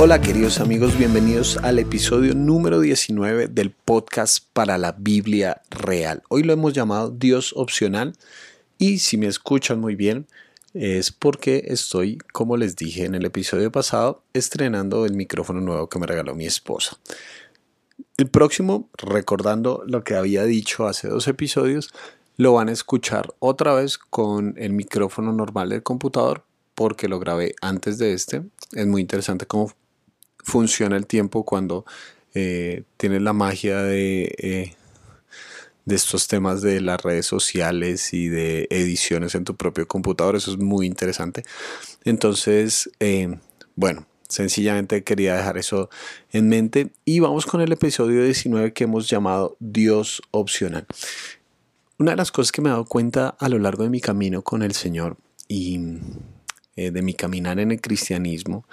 Hola queridos amigos, bienvenidos al episodio número 19 del podcast para la Biblia real. Hoy lo hemos llamado Dios opcional y si me escuchan muy bien es porque estoy, como les dije en el episodio pasado, estrenando el micrófono nuevo que me regaló mi esposa. El próximo, recordando lo que había dicho hace dos episodios, lo van a escuchar otra vez con el micrófono normal del computador porque lo grabé antes de este. Es muy interesante cómo funciona el tiempo cuando eh, tienes la magia de, eh, de estos temas de las redes sociales y de ediciones en tu propio computador. Eso es muy interesante. Entonces, eh, bueno, sencillamente quería dejar eso en mente. Y vamos con el episodio 19 que hemos llamado Dios opcional. Una de las cosas que me he dado cuenta a lo largo de mi camino con el Señor y de mi caminar en el cristianismo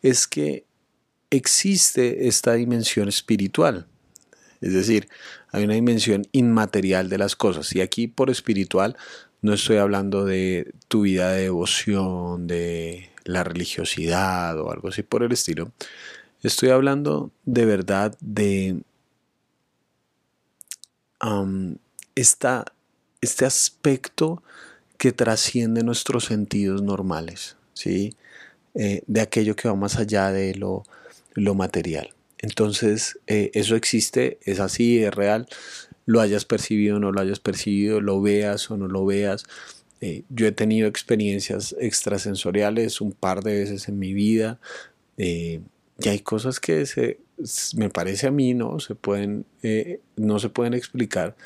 es que existe esta dimensión espiritual. Es decir, hay una dimensión inmaterial de las cosas. Y aquí por espiritual no estoy hablando de tu vida de devoción, de la religiosidad o algo así por el estilo. Estoy hablando de verdad de este aspecto que trasciende nuestros sentidos normales, ¿sí? Eh, de aquello que va más allá de lo lo material. Entonces, eh, eso existe, es así, es real, lo hayas percibido o no lo hayas percibido, lo veas o no lo veas. Eh, yo he tenido experiencias extrasensoriales un par de veces en mi vida eh, y hay cosas que se, me parece a mí no se pueden, no se pueden explicar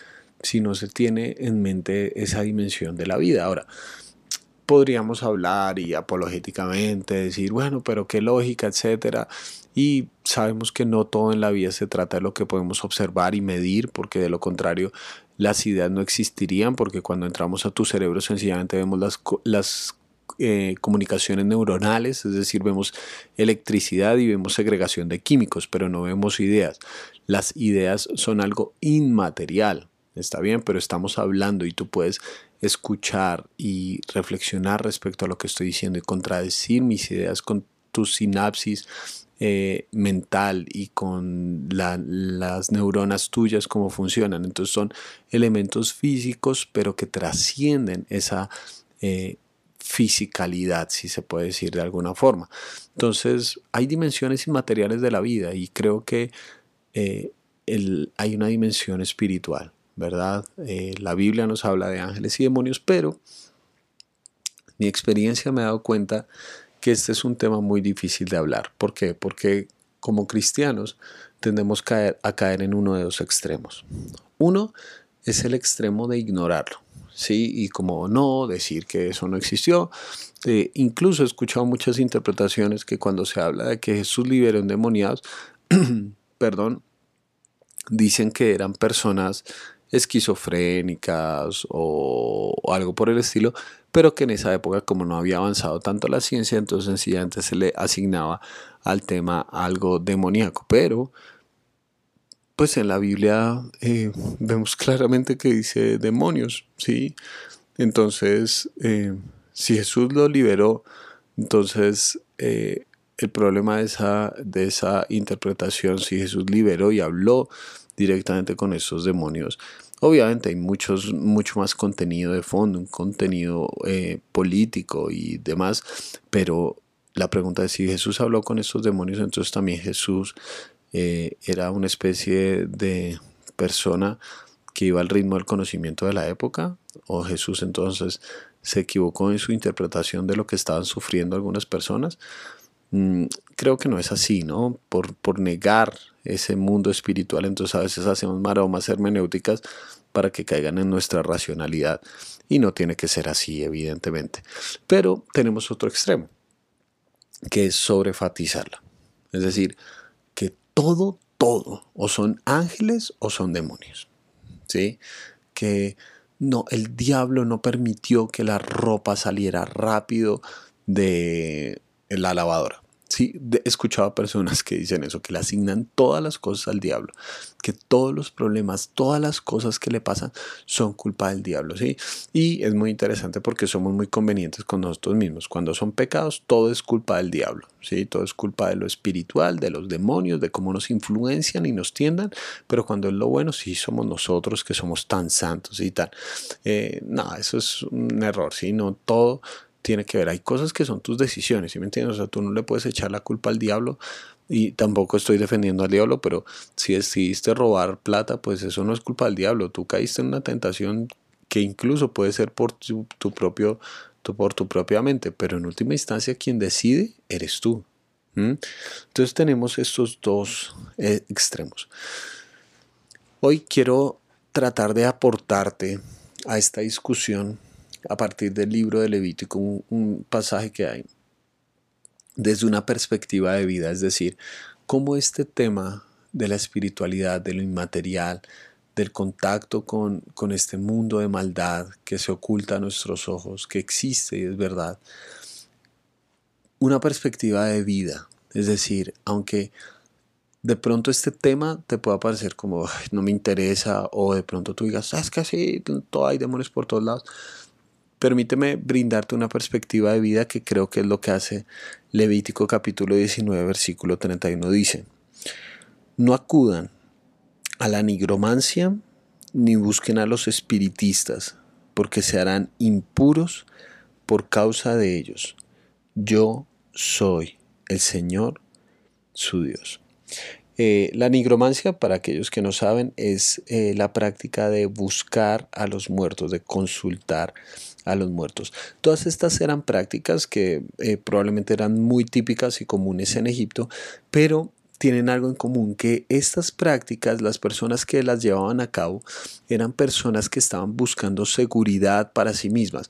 si no se tiene en mente esa dimensión de la vida. Ahora, podríamos hablar y apologéticamente decir, bueno, pero qué lógica, etcétera. Y sabemos que no todo en la vida se trata de lo que podemos observar y medir, porque de lo contrario las ideas no existirían, porque cuando entramos a tu cerebro sencillamente vemos las, las eh, comunicaciones neuronales, es decir, vemos electricidad y vemos segregación de químicos, pero no vemos ideas. Las ideas son algo inmaterial, está bien, pero estamos hablando y tú puedes escuchar y reflexionar respecto a lo que estoy diciendo y contradecir mis ideas con tu sinapsis eh, mental y con las neuronas tuyas, cómo funcionan. Entonces son elementos físicos, pero que trascienden esa eh, fisicalidad, si se puede decir de alguna forma. Entonces hay dimensiones inmateriales de la vida y creo que eh, hay una dimensión espiritual. ¿Verdad? Eh, la Biblia nos habla de ángeles y demonios, pero mi experiencia me ha dado cuenta que este es un tema muy difícil de hablar. ¿Por qué? Porque como cristianos tendemos a caer en uno de dos extremos. Uno es el extremo de ignorarlo, ¿sí? Y como no, decir que eso no existió. Eh, incluso he escuchado muchas interpretaciones que cuando se habla de que Jesús liberó endemoniados, perdón, dicen que eran personas esquizofrénicas o, algo por el estilo, pero que en esa época como no había avanzado tanto la ciencia, entonces sencillamente se le asignaba al tema algo demoníaco. Pero, pues en la Biblia eh, vemos claramente que dice demonios, ¿sí? Entonces, eh, si Jesús lo liberó, entonces eh, el problema de esa, de esa interpretación, si Jesús liberó y habló directamente con esos demonios. Obviamente hay muchos, mucho más contenido de fondo, un contenido eh, político y demás, pero la pregunta es si Jesús habló con esos demonios, entonces también Jesús eh, era una especie de persona que iba al ritmo del conocimiento de la época, o Jesús entonces se equivocó en su interpretación de lo que estaban sufriendo algunas personas. Mm, creo que no es así, ¿no? Por, por negar ese mundo espiritual, entonces a veces hacemos maromas hermenéuticas para que caigan en nuestra racionalidad y no tiene que ser así, evidentemente. Pero tenemos otro extremo, que es sobrefatizarla. Es decir, que todo, todo, o son ángeles o son demonios. ¿Sí? Que no, el diablo no permitió que la ropa saliera rápido de la lavadora. Sí, he escuchado a personas que dicen eso, que le asignan todas las cosas al diablo, que todos los problemas, todas las cosas que le pasan son culpa del diablo, ¿sí? Y es muy interesante porque somos muy convenientes con nosotros mismos. Cuando son pecados, todo es culpa del diablo, ¿sí? Todo es culpa de lo espiritual, de los demonios, de cómo nos influencian y nos tiendan, pero cuando es lo bueno, sí somos nosotros que somos tan santos y tal. Eh, no, eso es un error, ¿sí? No todo tiene que ver. Hay cosas que son tus decisiones, ¿sí me entiendes? O sea, tú no le puedes echar la culpa al diablo y tampoco estoy defendiendo al diablo, pero si decidiste robar plata, pues eso no es culpa del diablo. Tú caíste en una tentación que incluso puede ser por tu, propio, por tu propia mente, pero en última instancia quien decide eres tú. Entonces tenemos estos dos eh, extremos. Hoy quiero tratar de aportarte a esta discusión a partir del libro de Levítico, un, pasaje que hay desde una perspectiva de vida, es decir, cómo este tema de la espiritualidad, de lo inmaterial, del contacto con, con, este mundo de maldad que se oculta a nuestros ojos, que existe y es verdad. Una perspectiva de vida, es decir, aunque de pronto este tema te pueda parecer como no me interesa o de pronto tú digas, es que sí, todo hay demonios por todos lados. Permíteme brindarte una perspectiva de vida que creo que es lo que hace Levítico capítulo 19 versículo 31. Dice, no acudan a la nigromancia ni busquen a los espiritistas, porque se harán impuros por causa de ellos. Yo soy el Señor su Dios. Eh, la nigromancia, para aquellos que no saben, es eh, la práctica de buscar a los muertos, de consultar a los muertos. Todas estas eran prácticas que eh, probablemente eran muy típicas y comunes en Egipto, pero tienen algo en común, que estas prácticas, las personas que las llevaban a cabo, eran personas que estaban buscando seguridad para sí mismas,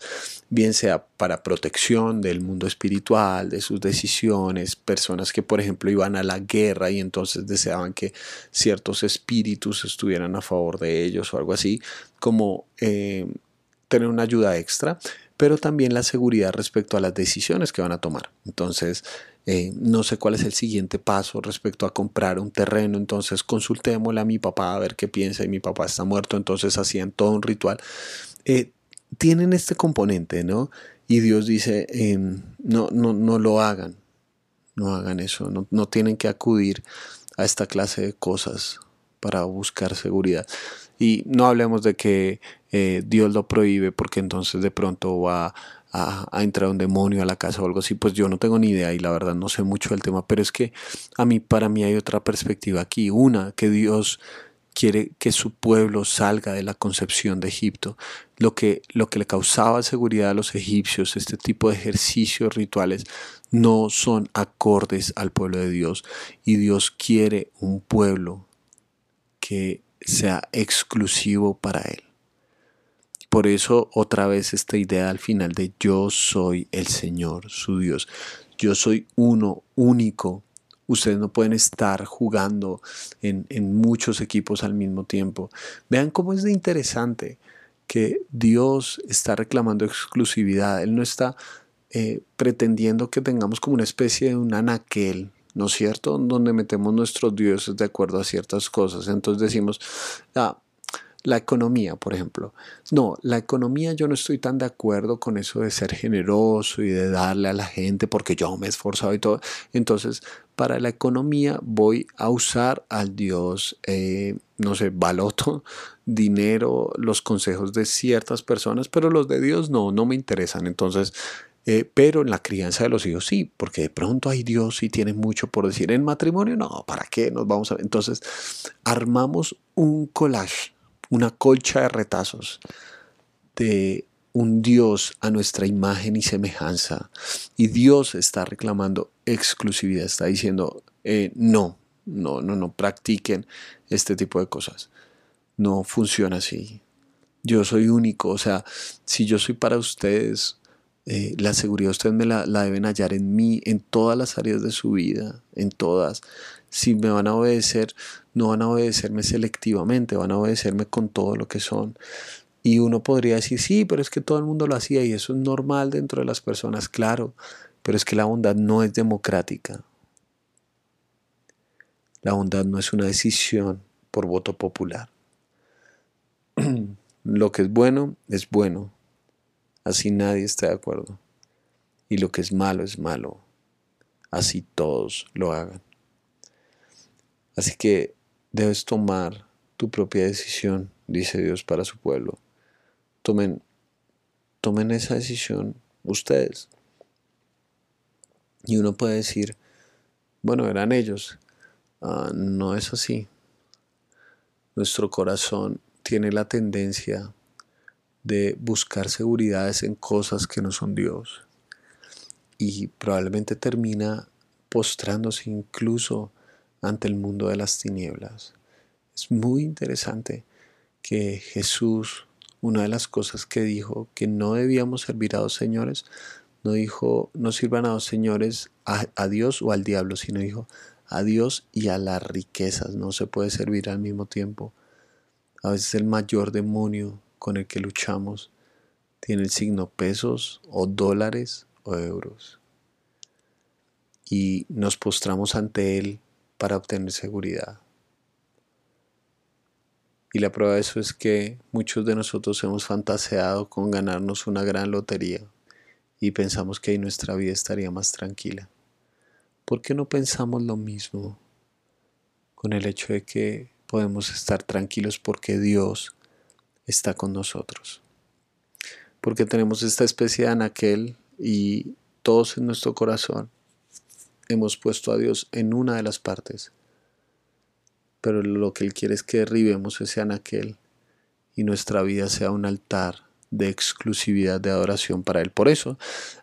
bien sea para protección del mundo espiritual, de sus decisiones, personas que por ejemplo iban a la guerra y entonces deseaban que ciertos espíritus estuvieran a favor de ellos o algo así, como eh, tener una ayuda extra, pero también la seguridad respecto a las decisiones que van a tomar. Entonces, eh, no sé cuál es el siguiente paso respecto a comprar un terreno, entonces consultémosle a mi papá a ver qué piensa y mi papá está muerto, entonces hacían todo un ritual. Eh, tienen este componente, ¿no? Y Dios dice, em, no, no, no lo hagan, no hagan eso, no, no tienen que acudir a esta clase de cosas para buscar seguridad. Y no hablemos de que eh, Dios lo prohíbe porque entonces de pronto va a, entrar un demonio a la casa o algo así, pues yo no tengo ni idea y la verdad no sé mucho del tema, pero es que a mí, para mí hay otra perspectiva aquí, una, que Dios quiere que su pueblo salga de la concepción de Egipto. Lo que, lo que le causaba seguridad a los egipcios, este tipo de ejercicios rituales, no son acordes al pueblo de Dios. Y Dios quiere un pueblo que sea exclusivo para Él. Por eso otra vez esta idea al final de yo soy el Señor, su Dios. Yo soy uno, único. Ustedes no pueden estar jugando en, muchos equipos al mismo tiempo. Vean cómo es interesante que Dios está reclamando exclusividad. Él no está eh, pretendiendo que tengamos como una especie de un anaquel, ¿no es cierto? Donde metemos nuestros dioses de acuerdo a ciertas cosas. Entonces decimos, ah, la economía, por ejemplo. No, la economía yo no estoy tan de acuerdo con eso de ser generoso y de darle a la gente porque yo me he esforzado y todo. Entonces, para la economía voy a usar al Dios, eh, no sé, baloto, dinero, los consejos de ciertas personas, pero los de Dios no, no me interesan. Entonces, eh, pero en la crianza de los hijos sí, porque de pronto hay Dios y tiene mucho por decir. En matrimonio no, ¿para qué nos vamos a Entonces armamos un collage una colcha de retazos de un Dios a nuestra imagen y semejanza. Y Dios está reclamando exclusividad, está diciendo, eh, no, no, no, no practiquen este tipo de cosas. No funciona así. Yo soy único, o sea, si yo soy para ustedes, eh, la seguridad ustedes me la, la deben hallar en mí, en todas las áreas de su vida, en todas si me van a obedecer, no van a obedecerme selectivamente, van a obedecerme con todo lo que son. Y uno podría decir, sí, pero es que todo el mundo lo hacía y eso es normal dentro de las personas, claro, pero es que la bondad no es democrática. La bondad no es una decisión por voto popular. lo que es bueno es bueno, así nadie está de acuerdo. Y lo que es malo es malo, así todos lo hagan. Así que debes tomar tu propia decisión, dice Dios para su pueblo. Tomen, tomen esa decisión ustedes. Y uno puede decir, bueno, eran ellos. Ah, no es así. Nuestro corazón tiene la tendencia de buscar seguridades en cosas que no son Dios. Y probablemente termina postrándose incluso ante el mundo de las tinieblas. Es muy interesante que Jesús, una de las cosas que dijo, que no debíamos servir a dos señores, no dijo, no sirvan a dos señores, a, Dios o al diablo, sino dijo, a Dios y a las riquezas. No se puede servir al mismo tiempo. A veces el mayor demonio con el que luchamos tiene el signo pesos o dólares o euros. Y nos postramos ante él para obtener seguridad. Y la prueba de eso es que muchos de nosotros hemos fantaseado con ganarnos una gran lotería y pensamos que ahí nuestra vida estaría más tranquila. ¿Por qué no pensamos lo mismo con el hecho de que podemos estar tranquilos porque Dios está con nosotros? Porque tenemos esta especie de anaquel y todos en nuestro corazón hemos puesto a Dios en una de las partes. Pero lo que Él quiere es que derribemos ese anaquel y nuestra vida sea un altar de exclusividad de adoración para Él. Por eso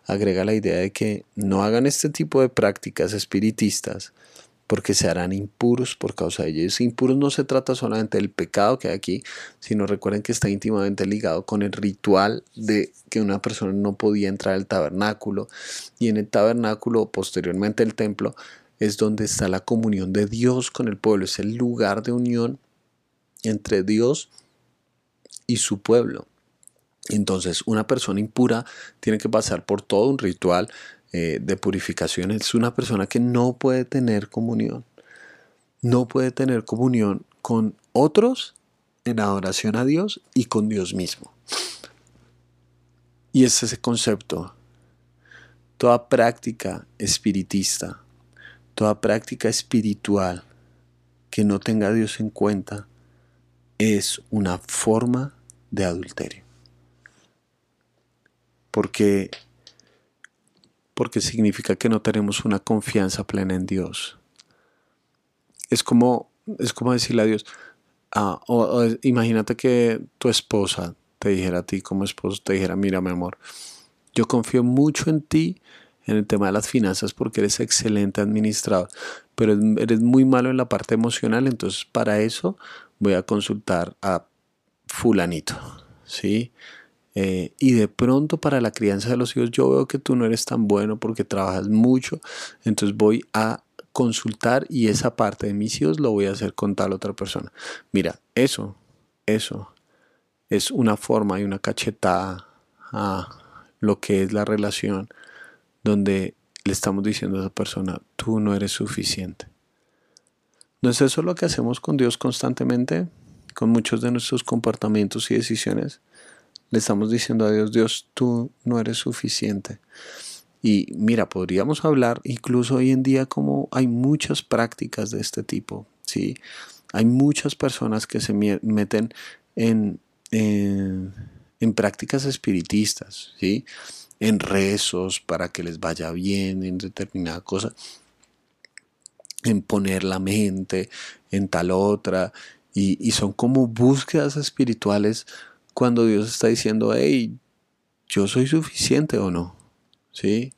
agrega la idea de que no hagan este tipo de prácticas espiritistas porque se harán impuros por causa de ellos. Impuros no se trata solamente del pecado que hay aquí, sino recuerden que está íntimamente ligado con el ritual de que una persona no podía entrar al tabernáculo y en el tabernáculo, posteriormente el templo, es donde está la comunión de Dios con el pueblo, es el lugar de unión entre Dios y su pueblo. Entonces, una persona impura tiene que pasar por todo un ritual eh, de purificación. Es una persona que no puede tener comunión. No puede tener comunión con otros en adoración a Dios y con Dios mismo. Y es ese concepto. Toda práctica espiritista, toda práctica espiritual que no tenga a Dios en cuenta es una forma de adulterio porque, porque significa que no tenemos una confianza plena en Dios. Es como, es como decirle a Dios, ah, imagínate que tu esposa te dijera a ti como esposo, te dijera, mira mi amor, yo confío mucho en ti en el tema de las finanzas porque eres excelente administrador, pero eres muy malo en la parte emocional, entonces para eso voy a consultar a fulanito, ¿sí? Eh, y de pronto para la crianza de los hijos yo veo que tú no eres tan bueno porque trabajas mucho, entonces voy a consultar y esa parte de mis hijos lo voy a hacer con tal otra persona. Mira, eso, eso es una forma y una cachetada a lo que es la relación donde le estamos diciendo a esa persona, tú no eres suficiente. ¿No es eso lo que hacemos con Dios constantemente? Con muchos de nuestros comportamientos y decisiones. Le estamos diciendo a Dios, Dios, tú no eres suficiente. Y mira, podríamos hablar incluso hoy en día como hay muchas prácticas de este tipo, ¿sí? Hay muchas personas que se meten en, en, prácticas espiritistas, ¿sí? En rezos para que les vaya bien en determinada cosa, en poner la mente en tal otra, y, y son como búsquedas espirituales cuando Dios está diciendo, hey, yo soy suficiente o no. ¿Sí?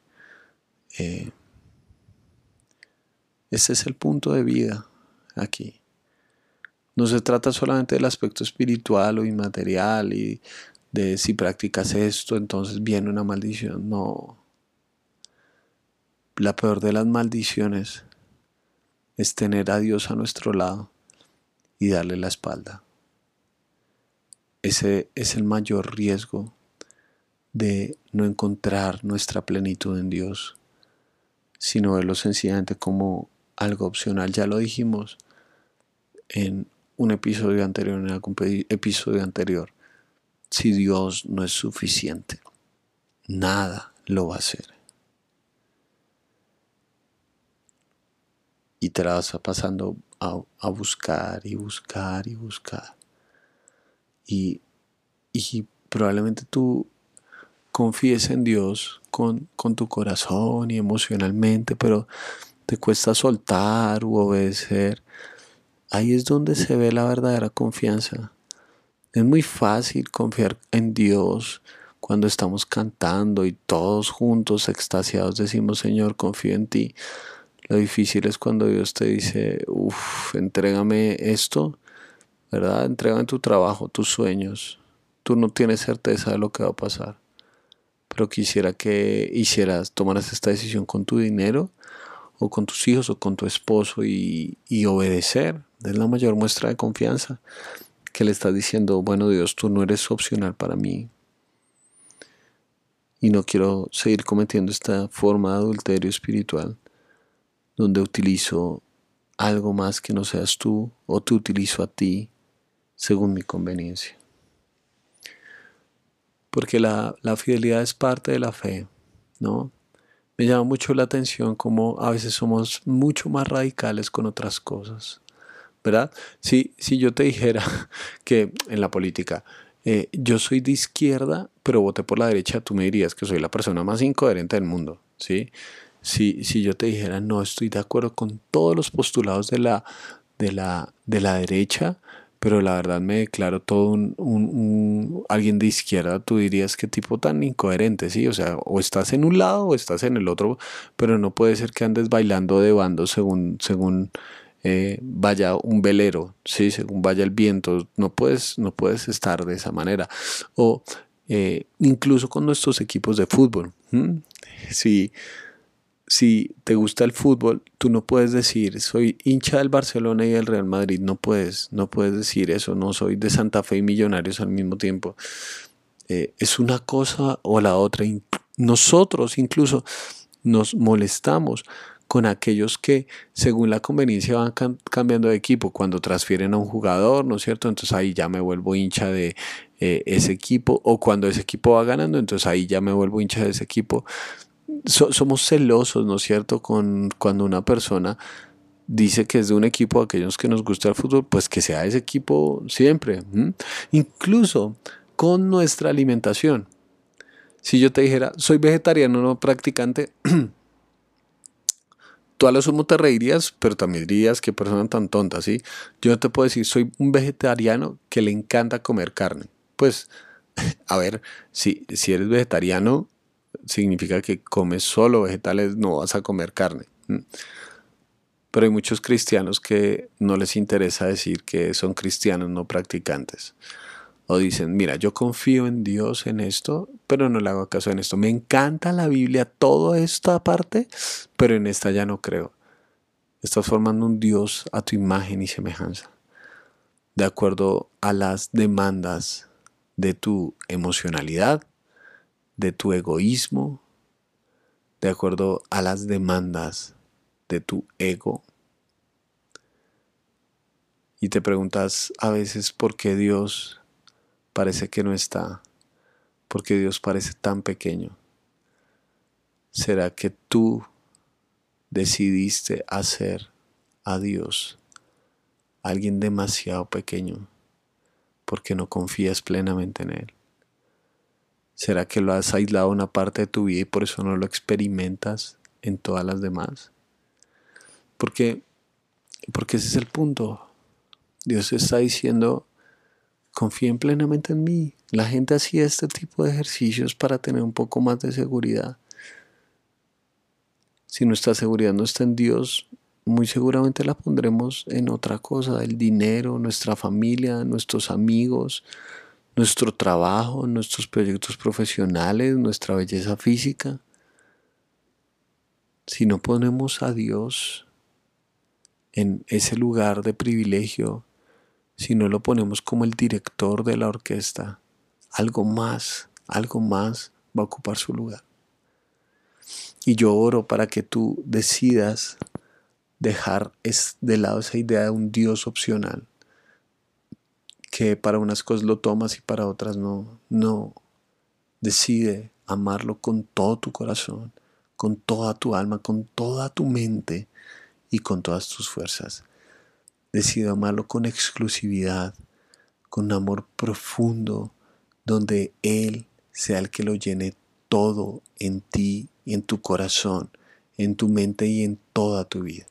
Eh, ese es el punto de vida aquí. No se trata solamente del aspecto espiritual o inmaterial y de si practicas esto, entonces viene una maldición. No. La peor de las maldiciones es tener a Dios a nuestro lado y darle la espalda. Ese es el mayor riesgo de no encontrar nuestra plenitud en Dios, sino verlo sencillamente como algo opcional. Ya lo dijimos en un episodio anterior, en algún episodio anterior. Si Dios no es suficiente, nada lo va a hacer. Y te la vas pasando a, a buscar y buscar y buscar. Y, probablemente tú confíes en Dios con, con, tu corazón y emocionalmente, pero te cuesta soltar u obedecer. Ahí es donde se ve la verdadera confianza. Es muy fácil confiar en Dios cuando estamos cantando y todos juntos, extasiados, decimos, Señor, confío en ti. Lo difícil es cuando Dios te dice, uff, entrégame esto, ¿verdad? Entrégame tu trabajo, tus sueños. Tú no tienes certeza de lo que va a pasar. Pero quisiera que hicieras, tomaras esta decisión con tu dinero o con tus hijos o con tu esposo y, y obedecer. Es la mayor muestra de confianza que le estás diciendo, bueno Dios, tú no eres opcional para mí. Y no quiero seguir cometiendo esta forma de adulterio espiritual donde utilizo algo más que no seas tú o te utilizo a ti según mi conveniencia. Porque la, la fidelidad es parte de la fe, ¿no? Me llama mucho la atención cómo a veces somos mucho más radicales con otras cosas, ¿verdad? Si, si yo te dijera que en la política eh, yo soy de izquierda, pero voté por la derecha, tú me dirías que soy la persona más incoherente del mundo, ¿sí? Si, si yo te dijera, no estoy de acuerdo con todos los postulados de la, de la, de la derecha, pero la verdad me declaro todo un, un, alguien de izquierda, tú dirías qué tipo tan incoherente, ¿sí? O sea, o estás en un lado o estás en el otro, pero no puede ser que andes bailando de bando según, según eh, vaya un velero, ¿sí? Según vaya el viento, no puedes, no puedes estar de esa manera. O eh, incluso con nuestros equipos de fútbol, si si te gusta el fútbol, tú no puedes decir soy hincha del Barcelona y del Real Madrid, no puedes, no puedes decir eso, no soy de Santa Fe y Millonarios al mismo tiempo. Eh, es una cosa o la otra. Nosotros incluso nos molestamos con aquellos que según la conveniencia van cambiando de equipo cuando transfieren a un jugador, ¿no es cierto? Entonces ahí ya me vuelvo hincha de eh, ese equipo o cuando ese equipo va ganando, entonces ahí ya me vuelvo hincha de ese equipo somos celosos, ¿no es cierto? Con, cuando una persona dice que es de un equipo, aquellos que nos gusta el fútbol, pues que sea ese equipo siempre. Incluso con nuestra alimentación. Si yo te dijera, soy vegetariano no practicante, tú a lo sumo te reirías, pero también dirías qué persona tan tonta, ¿sí? Yo te puedo decir, soy un vegetariano que le encanta comer carne. Pues, a ver, si, si eres vegetariano, significa que comes solo vegetales, no vas a comer carne. Pero hay muchos cristianos que no les interesa decir que son cristianos no practicantes. O dicen, mira, yo confío en Dios en esto, pero no le hago caso en esto. Me encanta la Biblia, toda esta parte, pero en esta ya no creo. Estás formando un Dios a tu imagen y semejanza, de acuerdo a las demandas de tu emocionalidad, de tu egoísmo, de acuerdo a las demandas de tu ego. Y te preguntas a veces por qué Dios parece que no está, por qué Dios parece tan pequeño. ¿Será que tú decidiste hacer a Dios alguien demasiado pequeño porque no confías plenamente en Él? ¿Será que lo has aislado una parte de tu vida y por eso no lo experimentas en todas las demás? Porque, porque ese es el punto. Dios está diciendo, confíen plenamente en mí. La gente hacía este tipo de ejercicios para tener un poco más de seguridad. Si nuestra seguridad no está en Dios, muy seguramente la pondremos en otra cosa, el dinero, nuestra familia, nuestros amigos, nuestro trabajo, nuestros proyectos profesionales, nuestra belleza física. Si no ponemos a Dios en ese lugar de privilegio, si no lo ponemos como el director de la orquesta, algo más, algo más va a ocupar su lugar. Y yo oro para que tú decidas dejar de lado esa idea de un Dios opcional, que para unas cosas lo tomas y para otras no, no. Decide amarlo con todo tu corazón, con toda tu alma, con toda tu mente y con todas tus fuerzas. Decide amarlo con exclusividad, con amor profundo, donde Él sea el que lo llene todo en ti en tu corazón, en tu mente y en toda tu vida.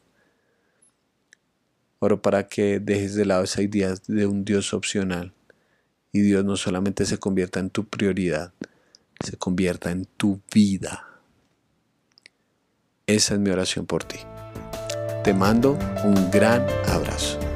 Oro para que dejes de lado esa idea de un Dios opcional y Dios no solamente se convierta en tu prioridad, se convierta en tu vida. Esa es mi oración por ti. Te mando un gran abrazo.